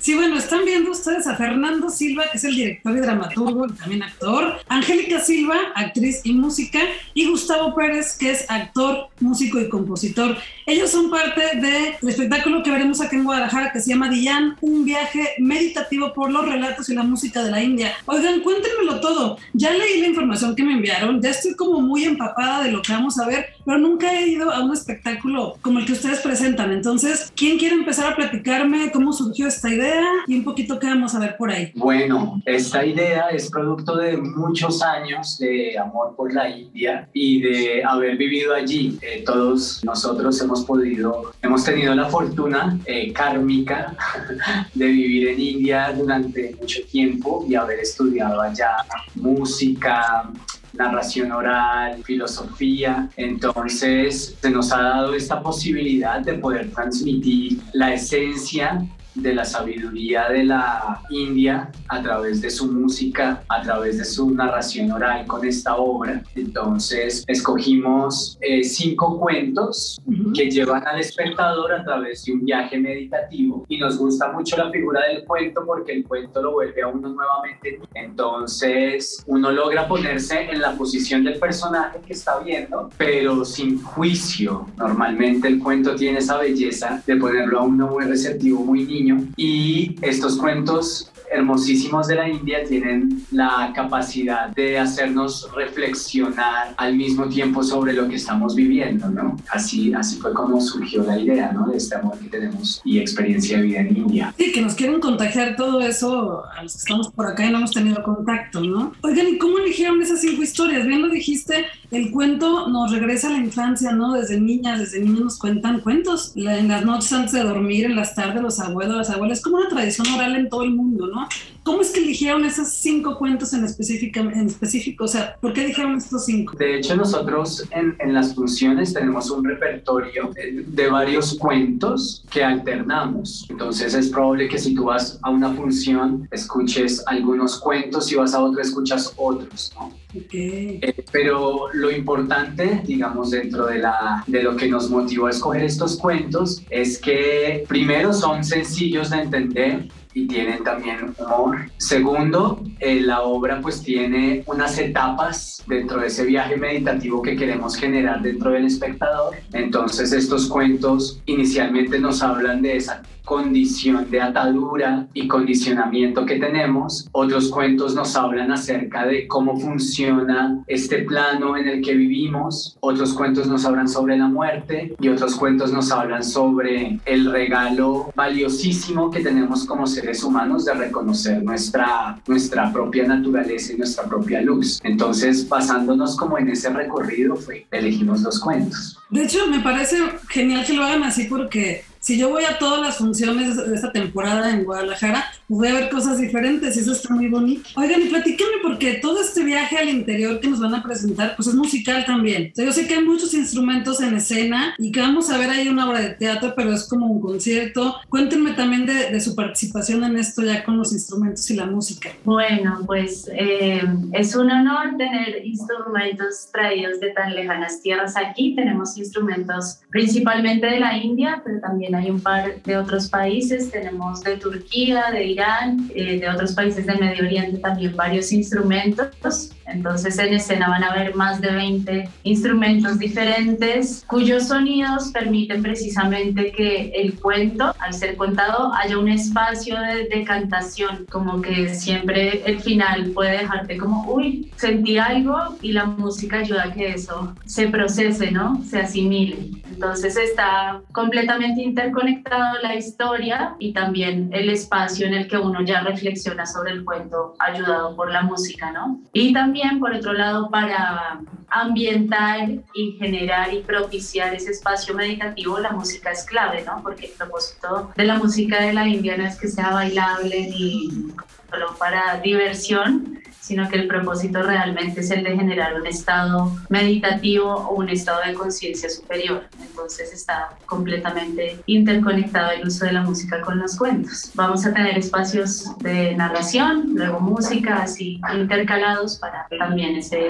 Sí, bueno, están viendo ustedes a Fernando Silva, que es el director y dramaturgo y también actor, Angélica Silva, actriz y música, y Gustavo Pérez, que es actor, músico y compositor. Ellos son parte del espectáculo que veremos aquí en Guadalajara que se llama Diyan, un viaje meditativo por los relatos y la música de la India. Oigan, cuéntenmelo todo. Ya leí la información que me enviaron, ya estoy como muy empapada de lo que vamos a ver, pero nunca he ido a un espectáculo como el que ustedes presentan. Entonces, ¿quién quiere empezar a platicarme cómo surgió esta idea y un poquito qué vamos a ver por ahí? Bueno, esta idea es producto de muchos años de amor por la India y de haber vivido allí. Eh, todos nosotros hemos podido, hemos tenido la fortuna eh, kármica de vivir en India durante mucho tiempo y haber estudiado allá música, narración oral, filosofía. Entonces se nos ha dado esta posibilidad de poder transmitir la esencia de la sabiduría de la India a través de su música, a través de su narración oral con esta obra. Entonces escogimos eh, cinco cuentos que llevan al espectador a través de un viaje meditativo y nos gusta mucho la figura del cuento porque el cuento lo vuelve a uno nuevamente. Entonces uno logra ponerse en la posición del personaje que está viendo, pero sin juicio. Normalmente el cuento tiene esa belleza de ponerlo a uno muy receptivo, muy niño y estos cuentos hermosísimos de la India tienen la capacidad de hacernos reflexionar al mismo tiempo sobre lo que estamos viviendo, ¿no? Así, así fue como surgió la idea, ¿no? De este amor que tenemos y experiencia de vida en India. Sí, que nos quieren contagiar todo eso a los que estamos por acá y no hemos tenido contacto, ¿no? Oigan, ¿y cómo eligieron esas cinco historias? Bien lo dijiste, el cuento nos regresa a la infancia, ¿no? Desde niñas, desde niños nos cuentan cuentos. en las noches antes de dormir, en las tardes, los abuelos, las abuelas. Es como una tradición oral en todo el mundo, ¿no? ¿Cómo es que eligieron esos cinco cuentos en, específica, en específico? O sea, ¿por qué eligieron estos cinco? De hecho, nosotros en, en las funciones tenemos un repertorio de, de, varios cuentos que alternamos. Entonces es probable que si tú vas a una función escuches algunos cuentos y vas a otra escuchas otros, ¿no? Eh, pero lo importante, digamos, dentro de, la, de lo que nos motivó a escoger estos cuentos es que primero son sencillos de entender, y tienen también humor. Segundo, eh, la obra pues tiene unas etapas dentro de ese viaje meditativo que queremos generar dentro del espectador. Entonces estos cuentos inicialmente nos hablan de esa condición de atadura y condicionamiento que tenemos. Otros cuentos nos hablan acerca de cómo funciona este plano en el que vivimos. Otros cuentos nos hablan sobre la muerte y otros cuentos nos hablan sobre el regalo valiosísimo que tenemos como seres humanos de reconocer nuestra, nuestra propia naturaleza y nuestra propia luz. Entonces, basándonos como en ese recorrido, fue, elegimos los cuentos. De hecho, me parece genial que lo hagan así porque si yo voy a todas las funciones de esta temporada en Guadalajara, pues voy a ver cosas diferentes y eso está muy bonito. Oigan, y platíquenme porque todo este viaje al interior que nos van a presentar, pues es musical también. yo sé que hay muchos instrumentos en escena y que vamos a ver ahí una obra de teatro, pero es como un concierto. Cuéntenme también de, su participación en esto ya con los instrumentos y la música. Bueno, pues eh, es un honor tener instrumentos traídos de tan lejanas tierras aquí. Tenemos instrumentos principalmente de la India, pero también hay un par de otros países, tenemos de Turquía, de Irán, eh, de otros países del Medio Oriente también varios instrumentos. Entonces en escena van a ver más de 20 instrumentos diferentes cuyos sonidos permiten precisamente que el cuento, al ser contado, haya un espacio de, de cantación, como que siempre el final puede dejarte como, uy, sentí algo y la música ayuda a que eso se procese, ¿no? Se asimile. Entonces está completamente interconectado la historia y también el espacio en el que uno ya reflexiona sobre el cuento ayudado por la música, ¿no? Y también por otro lado, para ambientar y generar y propiciar ese espacio meditativo, la música es clave, ¿no? Porque el propósito de la música de la India no es que sea bailable ni solo para diversión, sino que el propósito realmente es el de generar un estado meditativo o un estado de conciencia superior. Entonces está completamente interconectado el uso de la música con los cuentos. Vamos a tener espacios de narración, luego música, así intercalados para también ese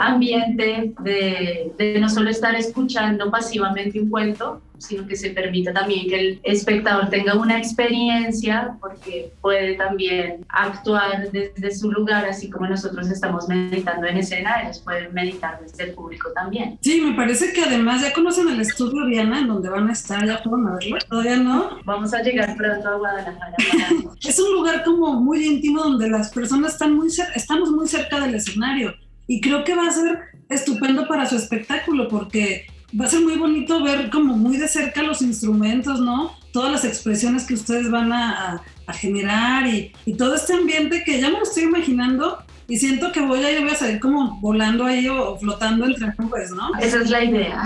ambiente de, de no solo estar escuchando pasivamente un cuento, sino que se permita también que el espectador tenga una experiencia porque puede también actuar desde su lugar, así como nosotros estamos meditando en escena, ellos pueden meditar desde el público también. Sí, me parece que además ya conocen el estudio Diana, en donde van a estar, ya pueden verlo, todavía no. Vamos a llegar pronto a Guadalajara. es un lugar como muy íntimo donde las personas están muy estamos muy cerca del escenario y creo que va a ser estupendo para su espectáculo porque va a ser muy bonito ver como muy de cerca los instrumentos, ¿no? Todas las expresiones que ustedes van a, generar y, y, todo este ambiente que ya me lo estoy imaginando y siento que voy a ir, voy a salir como volando ahí o, flotando entre nubes, ¿no? Esa es la idea.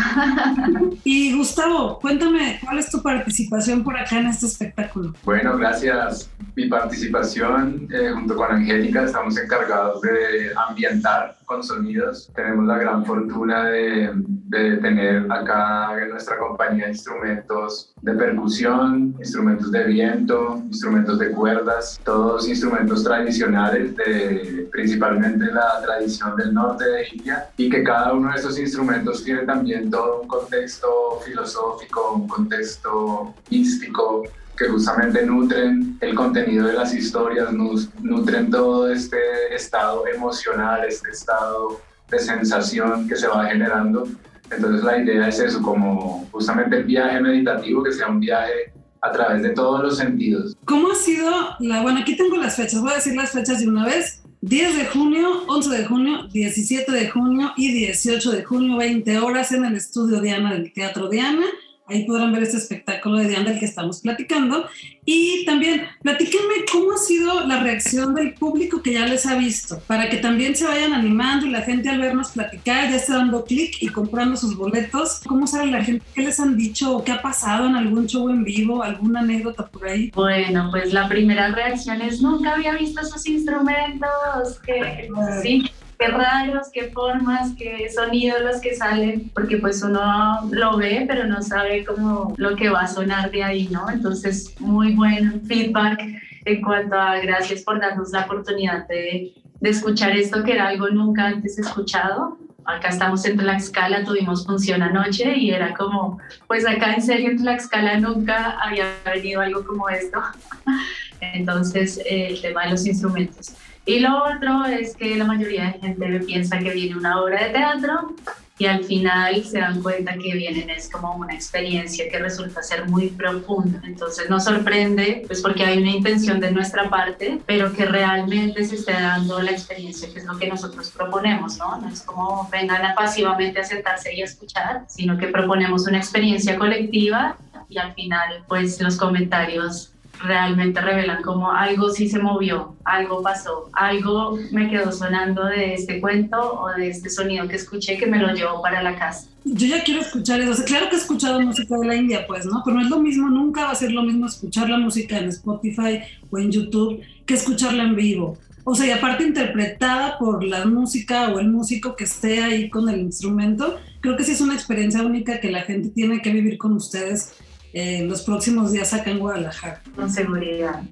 y Gustavo, cuéntame, ¿cuál es tu participación por acá en este espectáculo? Bueno, gracias. Mi participación eh, junto con Angélica estamos encargados de ambientar con sonidos. Tenemos la gran fortuna de, de tener acá en nuestra compañía instrumentos de percusión, instrumentos de viento, instrumentos de cuerdas, todos instrumentos tradicionales de principalmente la tradición del norte de India y que cada uno de estos instrumentos tiene también todo un contexto filosófico, un contexto místico que justamente nutren el contenido de las historias, nutren todo este estado emocional, este estado de sensación que se va generando. Entonces la idea es eso, como justamente el viaje meditativo, que sea un viaje a través de todos los sentidos. ¿Cómo ha sido la, bueno, aquí tengo las fechas, voy a decir las fechas de una vez. 10 de junio, 11 de junio, 17 de junio y 18 de junio, 20 horas en el estudio Diana del Teatro Diana. Ahí podrán ver este espectáculo de Diana del que estamos platicando. Y también, platíquenme cómo ha sido la reacción del público que ya les ha visto, para que también se vayan animando y la gente al vernos platicar ya esté dando clic y comprando sus boletos. ¿Cómo sabe la gente? ¿Qué les han dicho o qué ha pasado en algún show en vivo? ¿Alguna anécdota por ahí? Bueno, pues la primera reacción es nunca había visto esos instrumentos. Que, sí qué raros, qué formas, qué sonidos los que salen, porque pues uno lo ve, pero no sabe cómo lo que va a sonar de ahí, ¿no? Entonces, muy buen feedback en cuanto a gracias por darnos la oportunidad de de escuchar esto que era algo nunca antes escuchado. Acá estamos en Tlaxcala, tuvimos función anoche y era como, pues acá en serio en Tlaxcala nunca había venido algo como esto. Entonces, el tema de los instrumentos. Y lo otro es que la mayoría de gente piensa que viene una obra de teatro y al final se dan cuenta que vienen es como una experiencia que resulta ser muy profunda. Entonces nos sorprende, pues porque hay una intención de nuestra parte, pero que realmente se esté dando la experiencia que es lo que nosotros proponemos, ¿no? No es como vengan a pasivamente a sentarse y a escuchar, sino que proponemos una experiencia colectiva y al final pues los comentarios realmente revelan como algo sí se movió, algo pasó, algo me quedó sonando de este cuento o de este sonido que escuché que me lo llevó para la casa. Yo ya quiero escuchar eso. claro que he escuchado música de la India, pues, ¿no? Pero no es lo mismo, nunca va a ser lo mismo escuchar la música en Spotify o en YouTube que escucharla en vivo. O sea, y aparte interpretada por la música o el músico que esté ahí con el instrumento, creo que sí es una experiencia única que la gente tiene que vivir con ustedes en los próximos días acá en Guadalajara. Con seguridad.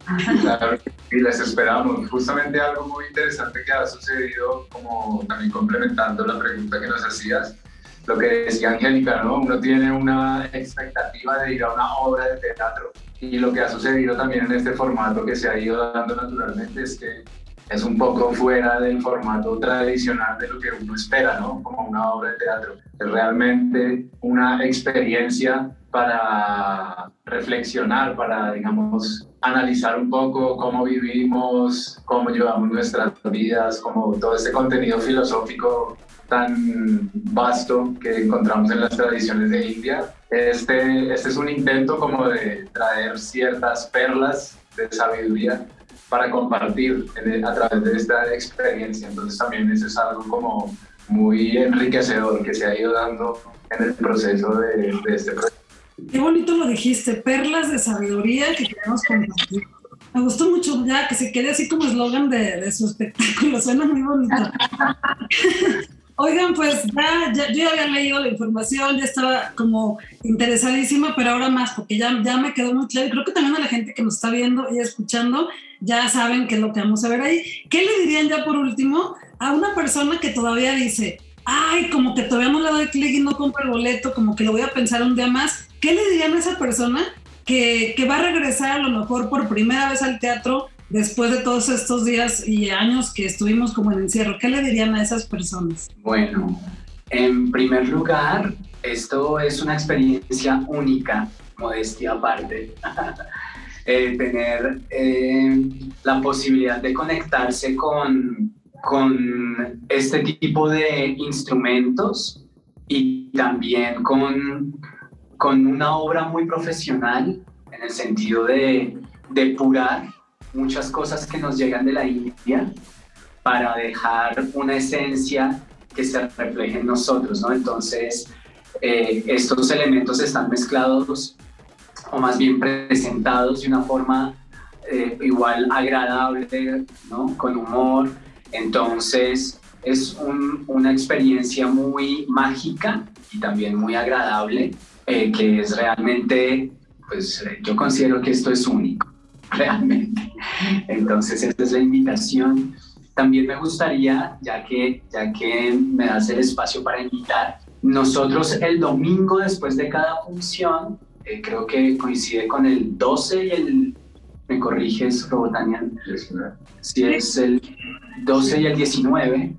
Claro, y les esperamos. Justamente algo muy interesante que ha sucedido, como también complementando la pregunta que nos hacías, lo que decía Angélica, ¿no? Uno tiene una expectativa de ir a una obra de teatro y lo que ha sucedido también en este formato que se ha ido dando naturalmente es que es un poco fuera del formato tradicional de lo que uno espera, ¿no? Como una obra de teatro. Es realmente una experiencia para reflexionar, para, digamos, analizar un poco cómo vivimos, cómo llevamos nuestras vidas, como todo este contenido filosófico tan vasto que encontramos en las tradiciones de India. Este, este es un intento como de traer ciertas perlas de sabiduría para compartir a través de esta experiencia. Entonces también eso es algo como muy enriquecedor que se ha ido dando en el proceso de, este proyecto. Qué bonito lo dijiste, perlas de sabiduría que queremos compartir. Me gustó mucho ya que se quede así como eslogan de, de, su espectáculo, suena muy bonito. Oigan, pues ya, ya, yo ya había leído la información, ya estaba como interesadísima, pero ahora más, porque ya, ya me quedó muy claro. Y creo que también a la gente que nos está viendo y escuchando, ya saben qué es lo que vamos a ver ahí. ¿Qué le dirían ya por último a una persona que todavía dice, ay, como que todavía no le doy clic y no compro el boleto, como que lo voy a pensar un día más? ¿Qué le dirían a esa persona que, va a regresar a lo mejor por primera vez al teatro después de todos estos días y años que estuvimos como en encierro? ¿Qué le dirían a esas personas? Bueno, en primer lugar, esto es una experiencia única, modestia aparte. eh, tener eh, la posibilidad de conectarse con, con este tipo de instrumentos y también con, con una obra muy profesional en el sentido de depurar muchas cosas que nos llegan de la India para dejar una esencia que se refleje en nosotros, ¿no? Entonces, eh, estos elementos están mezclados o más bien presentados de una forma eh, igual agradable, ¿no? Con humor. Entonces, es una experiencia muy mágica y también muy agradable, eh, que es realmente, pues yo considero que esto es único. realmente. Entonces, esta es la invitación. También me gustaría, ya que, ya que me das el espacio para invitar, nosotros el domingo después de cada función, eh, creo que coincide con el 12 y el, me corriges, Robotanian, si es el 12 y el 19,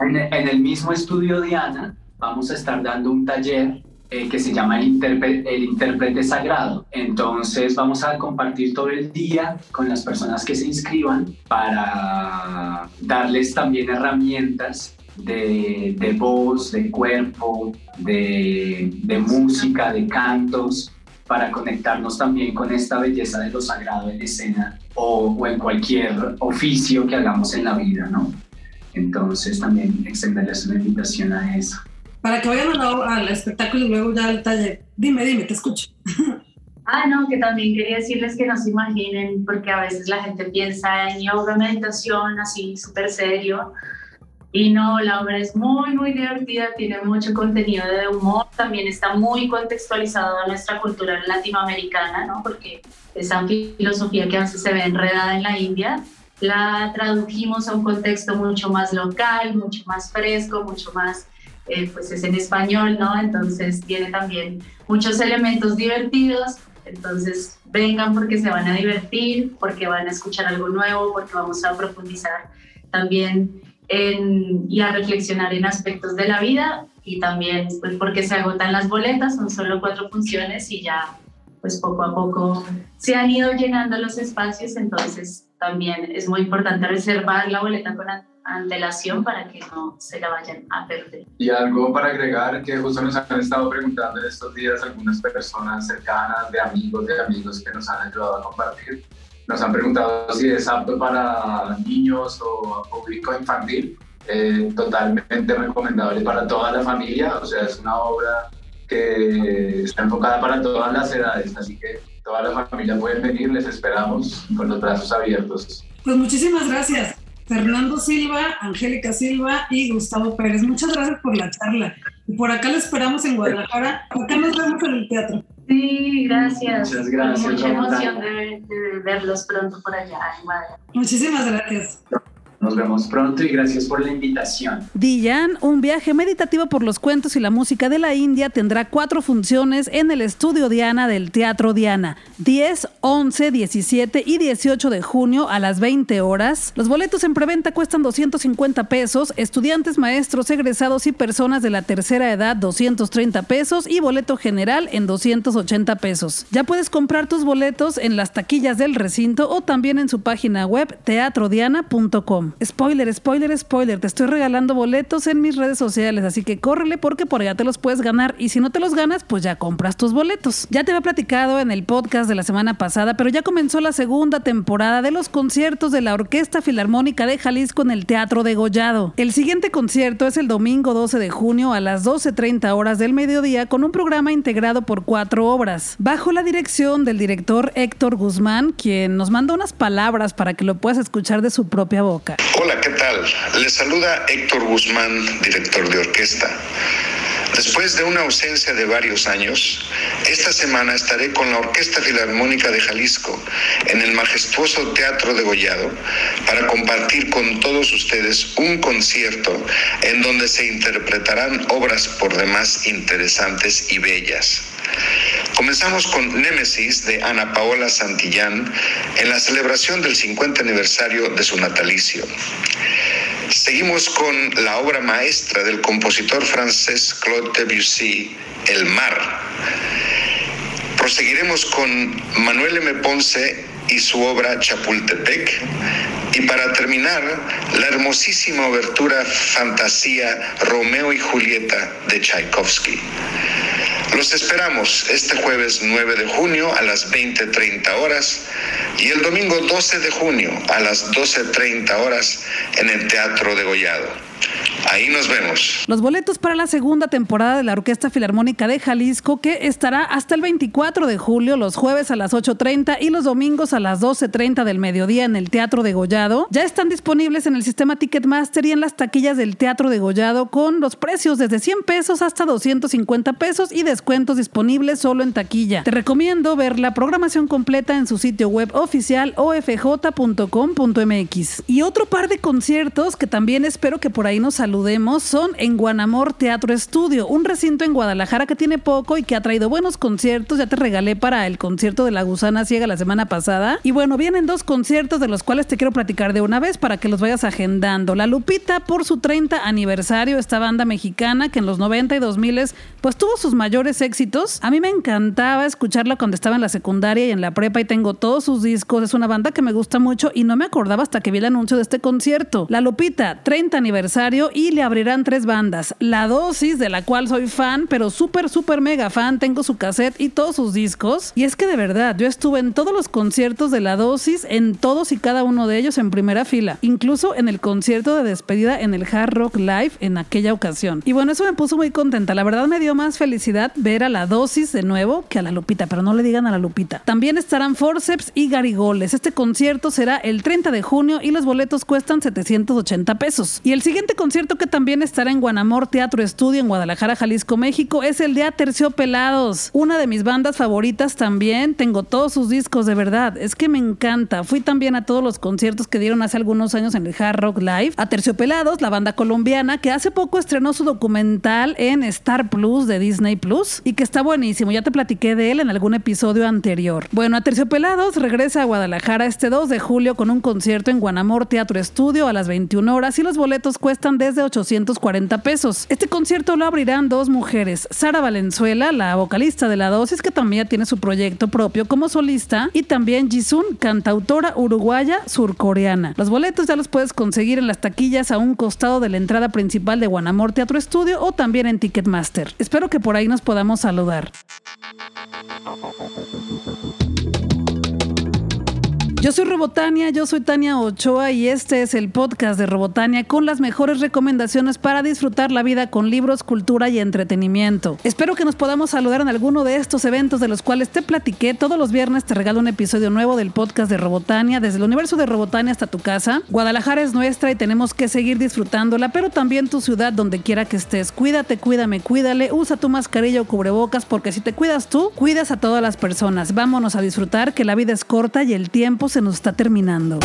en, en el mismo estudio Diana, vamos a estar dando un taller eh, que se llama el, intérprete sagrado. Entonces vamos a compartir todo el día con las personas que se inscriban para darles también herramientas de, de voz, de cuerpo, de, de, música, de cantos, para conectarnos también con esta belleza de lo sagrado en escena o, o en cualquier oficio que hagamos en la vida, ¿no? Entonces también extenderles una invitación a eso para que vayan al espectáculo y luego ya al taller. Dime, dime, te escucho. Ah, no, que también quería decirles que no se imaginen, porque a veces la gente piensa en yoga, meditación, así súper serio. Y no, la obra es muy, muy divertida, tiene mucho contenido de humor, también está muy contextualizado a nuestra cultura latinoamericana, ¿no? Porque esa filosofía que a veces se ve enredada en la India, la tradujimos a un contexto mucho más local, mucho más fresco, mucho más, eh, pues es en español, ¿no? Entonces tiene también muchos elementos divertidos. Entonces vengan porque se van a divertir, porque van a escuchar algo nuevo, porque vamos a profundizar también en, y a reflexionar en aspectos de la vida y también pues porque se agotan las boletas, son solo cuatro funciones y ya pues poco a poco se han ido llenando los espacios, entonces también es muy importante reservar la boleta con antelación para que no se la vayan a perder. Y algo para agregar que justo nos han estado preguntando en estos días algunas personas cercanas, de amigos, de amigos que nos han ayudado a compartir, nos han preguntado si es apto para niños o público infantil. Eh, totalmente recomendable para toda la familia, o sea, es una obra que está enfocada para todas las edades, así que toda la familia pueden venir, les esperamos con los brazos abiertos. Pues muchísimas gracias. Fernando Silva, Angélica Silva y Gustavo Pérez. Muchas gracias por la charla. Y por acá lo esperamos en Guadalajara. Acá nos vemos en el teatro. Sí, gracias. Muchas gracias. Mucha emoción de, de, verlos pronto por allá en Guadalajara. Muchísimas gracias. Nos vemos pronto y gracias por la invitación. Diyan, un viaje meditativo por los cuentos y la música de la India, tendrá cuatro funciones en el estudio Diana del Teatro Diana. 10, 11, 17 y 18 de junio a las 20 horas. Los boletos en preventa cuestan 250 pesos, estudiantes, maestros, egresados y personas de la tercera edad 230 pesos y boleto general en 280 pesos. Ya puedes comprar tus boletos en las taquillas del recinto o también en su página web teatrodiana.com. Spoiler, spoiler, spoiler. Te estoy regalando boletos en mis redes sociales, así que córrele porque por allá te los puedes ganar. Y si no te los ganas, pues ya compras tus boletos. Ya te había platicado en el podcast de la semana pasada, pero ya comenzó la segunda temporada de los conciertos de la Orquesta Filarmónica de Jalisco en el Teatro de Gollado. El siguiente concierto es el domingo 12 de junio a las 12.30 horas del mediodía con un programa integrado por cuatro obras, bajo la dirección del director Héctor Guzmán, quien nos manda unas palabras para que lo puedas escuchar de su propia boca. Hola, ¿qué tal? Les saluda Héctor Guzmán, director de orquesta. Después de una ausencia de varios años, esta semana estaré con la Orquesta Filarmónica de Jalisco en el majestuoso Teatro de Gollado para compartir con todos ustedes un concierto en donde se interpretarán obras por demás interesantes y bellas. Comenzamos con Némesis de Ana Paola Santillán en la celebración del 50 aniversario de su natalicio. Seguimos con la obra maestra del compositor francés Claude Debussy, El mar. Proseguiremos con Manuel M. Ponce y su obra Chapultepec. Y para terminar, la hermosísima obertura Fantasía Romeo y Julieta de Tchaikovsky. Los esperamos este jueves 9 de junio a las 20.30 horas y el domingo 12 de junio a las 12.30 horas en el Teatro de Gollado. Ahí nos vemos. Los boletos para la segunda temporada de la Orquesta Filarmónica de Jalisco, que estará hasta el 24 de julio, los jueves a las 8.30 y los domingos a las 12.30 del mediodía en el Teatro de Gollado, ya están disponibles en el sistema Ticketmaster y en las taquillas del Teatro de Gollado con los precios desde 100 pesos hasta 250 pesos y descuentos disponibles solo en taquilla. Te recomiendo ver la programación completa en su sitio web oficial ofj.com.mx. Y otro par de conciertos que también espero que por ahí nos saludemos son en Guanamor Teatro Estudio, un recinto en Guadalajara que tiene poco y que ha traído buenos conciertos. Ya te regalé para el concierto de la Gusana Ciega la semana pasada. Y bueno, vienen dos conciertos de los cuales te quiero platicar de una vez para que los vayas agendando. La Lupita por su 30 aniversario, esta banda mexicana que en los 90 y 2000 pues tuvo sus mayores éxitos. A mí me encantaba escucharla cuando estaba en la secundaria y en la prepa y tengo todos sus discos. Es una banda que me gusta mucho y no me acordaba hasta que vi el anuncio de este concierto. La Lupita, 30 aniversario y le abrirán tres bandas. La Dosis, de la cual soy fan, pero súper, súper mega fan. Tengo su cassette y todos sus discos. Y es que de verdad, yo estuve en todos los conciertos de La Dosis, en todos y cada uno de ellos en primera fila. Incluso en el concierto de despedida en el Hard Rock Live en aquella ocasión. Y bueno, eso me puso muy contenta. La verdad me dio más felicidad ver a La Dosis de nuevo que a la Lupita, pero no le digan a la Lupita. También estarán Forceps y Garigoles. Este concierto será el 30 de junio y los boletos cuestan 780 pesos. Y el siguiente concierto que también estará en Guanamor Teatro Estudio en Guadalajara, Jalisco, México, es el de Aterciopelados. Una de mis bandas favoritas también. Tengo todos sus discos, de verdad. Es que me encanta. Fui también a todos los conciertos que dieron hace algunos años en el Hard Rock Live. Aterciopelados, la banda colombiana, que hace poco estrenó su documental en Star Plus de Disney Plus y que está buenísimo. Ya te platiqué de él en algún episodio anterior. Bueno, Aterciopelados regresa a Guadalajara este 2 de julio con un concierto en Guanamor Teatro Estudio a las 21 horas y los boletos desde 840 pesos. Este concierto lo abrirán dos mujeres, Sara Valenzuela, la vocalista de La Dosis, que también tiene su proyecto propio como solista, y también Jisun, cantautora uruguaya surcoreana. Los boletos ya los puedes conseguir en las taquillas a un costado de la entrada principal de Guanamor Teatro Estudio o también en Ticketmaster. Espero que por ahí nos podamos saludar. Yo soy Robotania, yo soy Tania Ochoa y este es el podcast de Robotania con las mejores recomendaciones para disfrutar la vida con libros, cultura y entretenimiento. Espero que nos podamos saludar en alguno de estos eventos de los cuales te platiqué. Todos los viernes te regalo un episodio nuevo del podcast de Robotania, desde el universo de Robotania hasta tu casa. Guadalajara es nuestra y tenemos que seguir disfrutándola, pero también tu ciudad donde quiera que estés. Cuídate, cuídame, cuídale, usa tu mascarilla o cubrebocas porque si te cuidas tú, cuidas a todas las personas. Vámonos a disfrutar que la vida es corta y el tiempo se nos está terminando.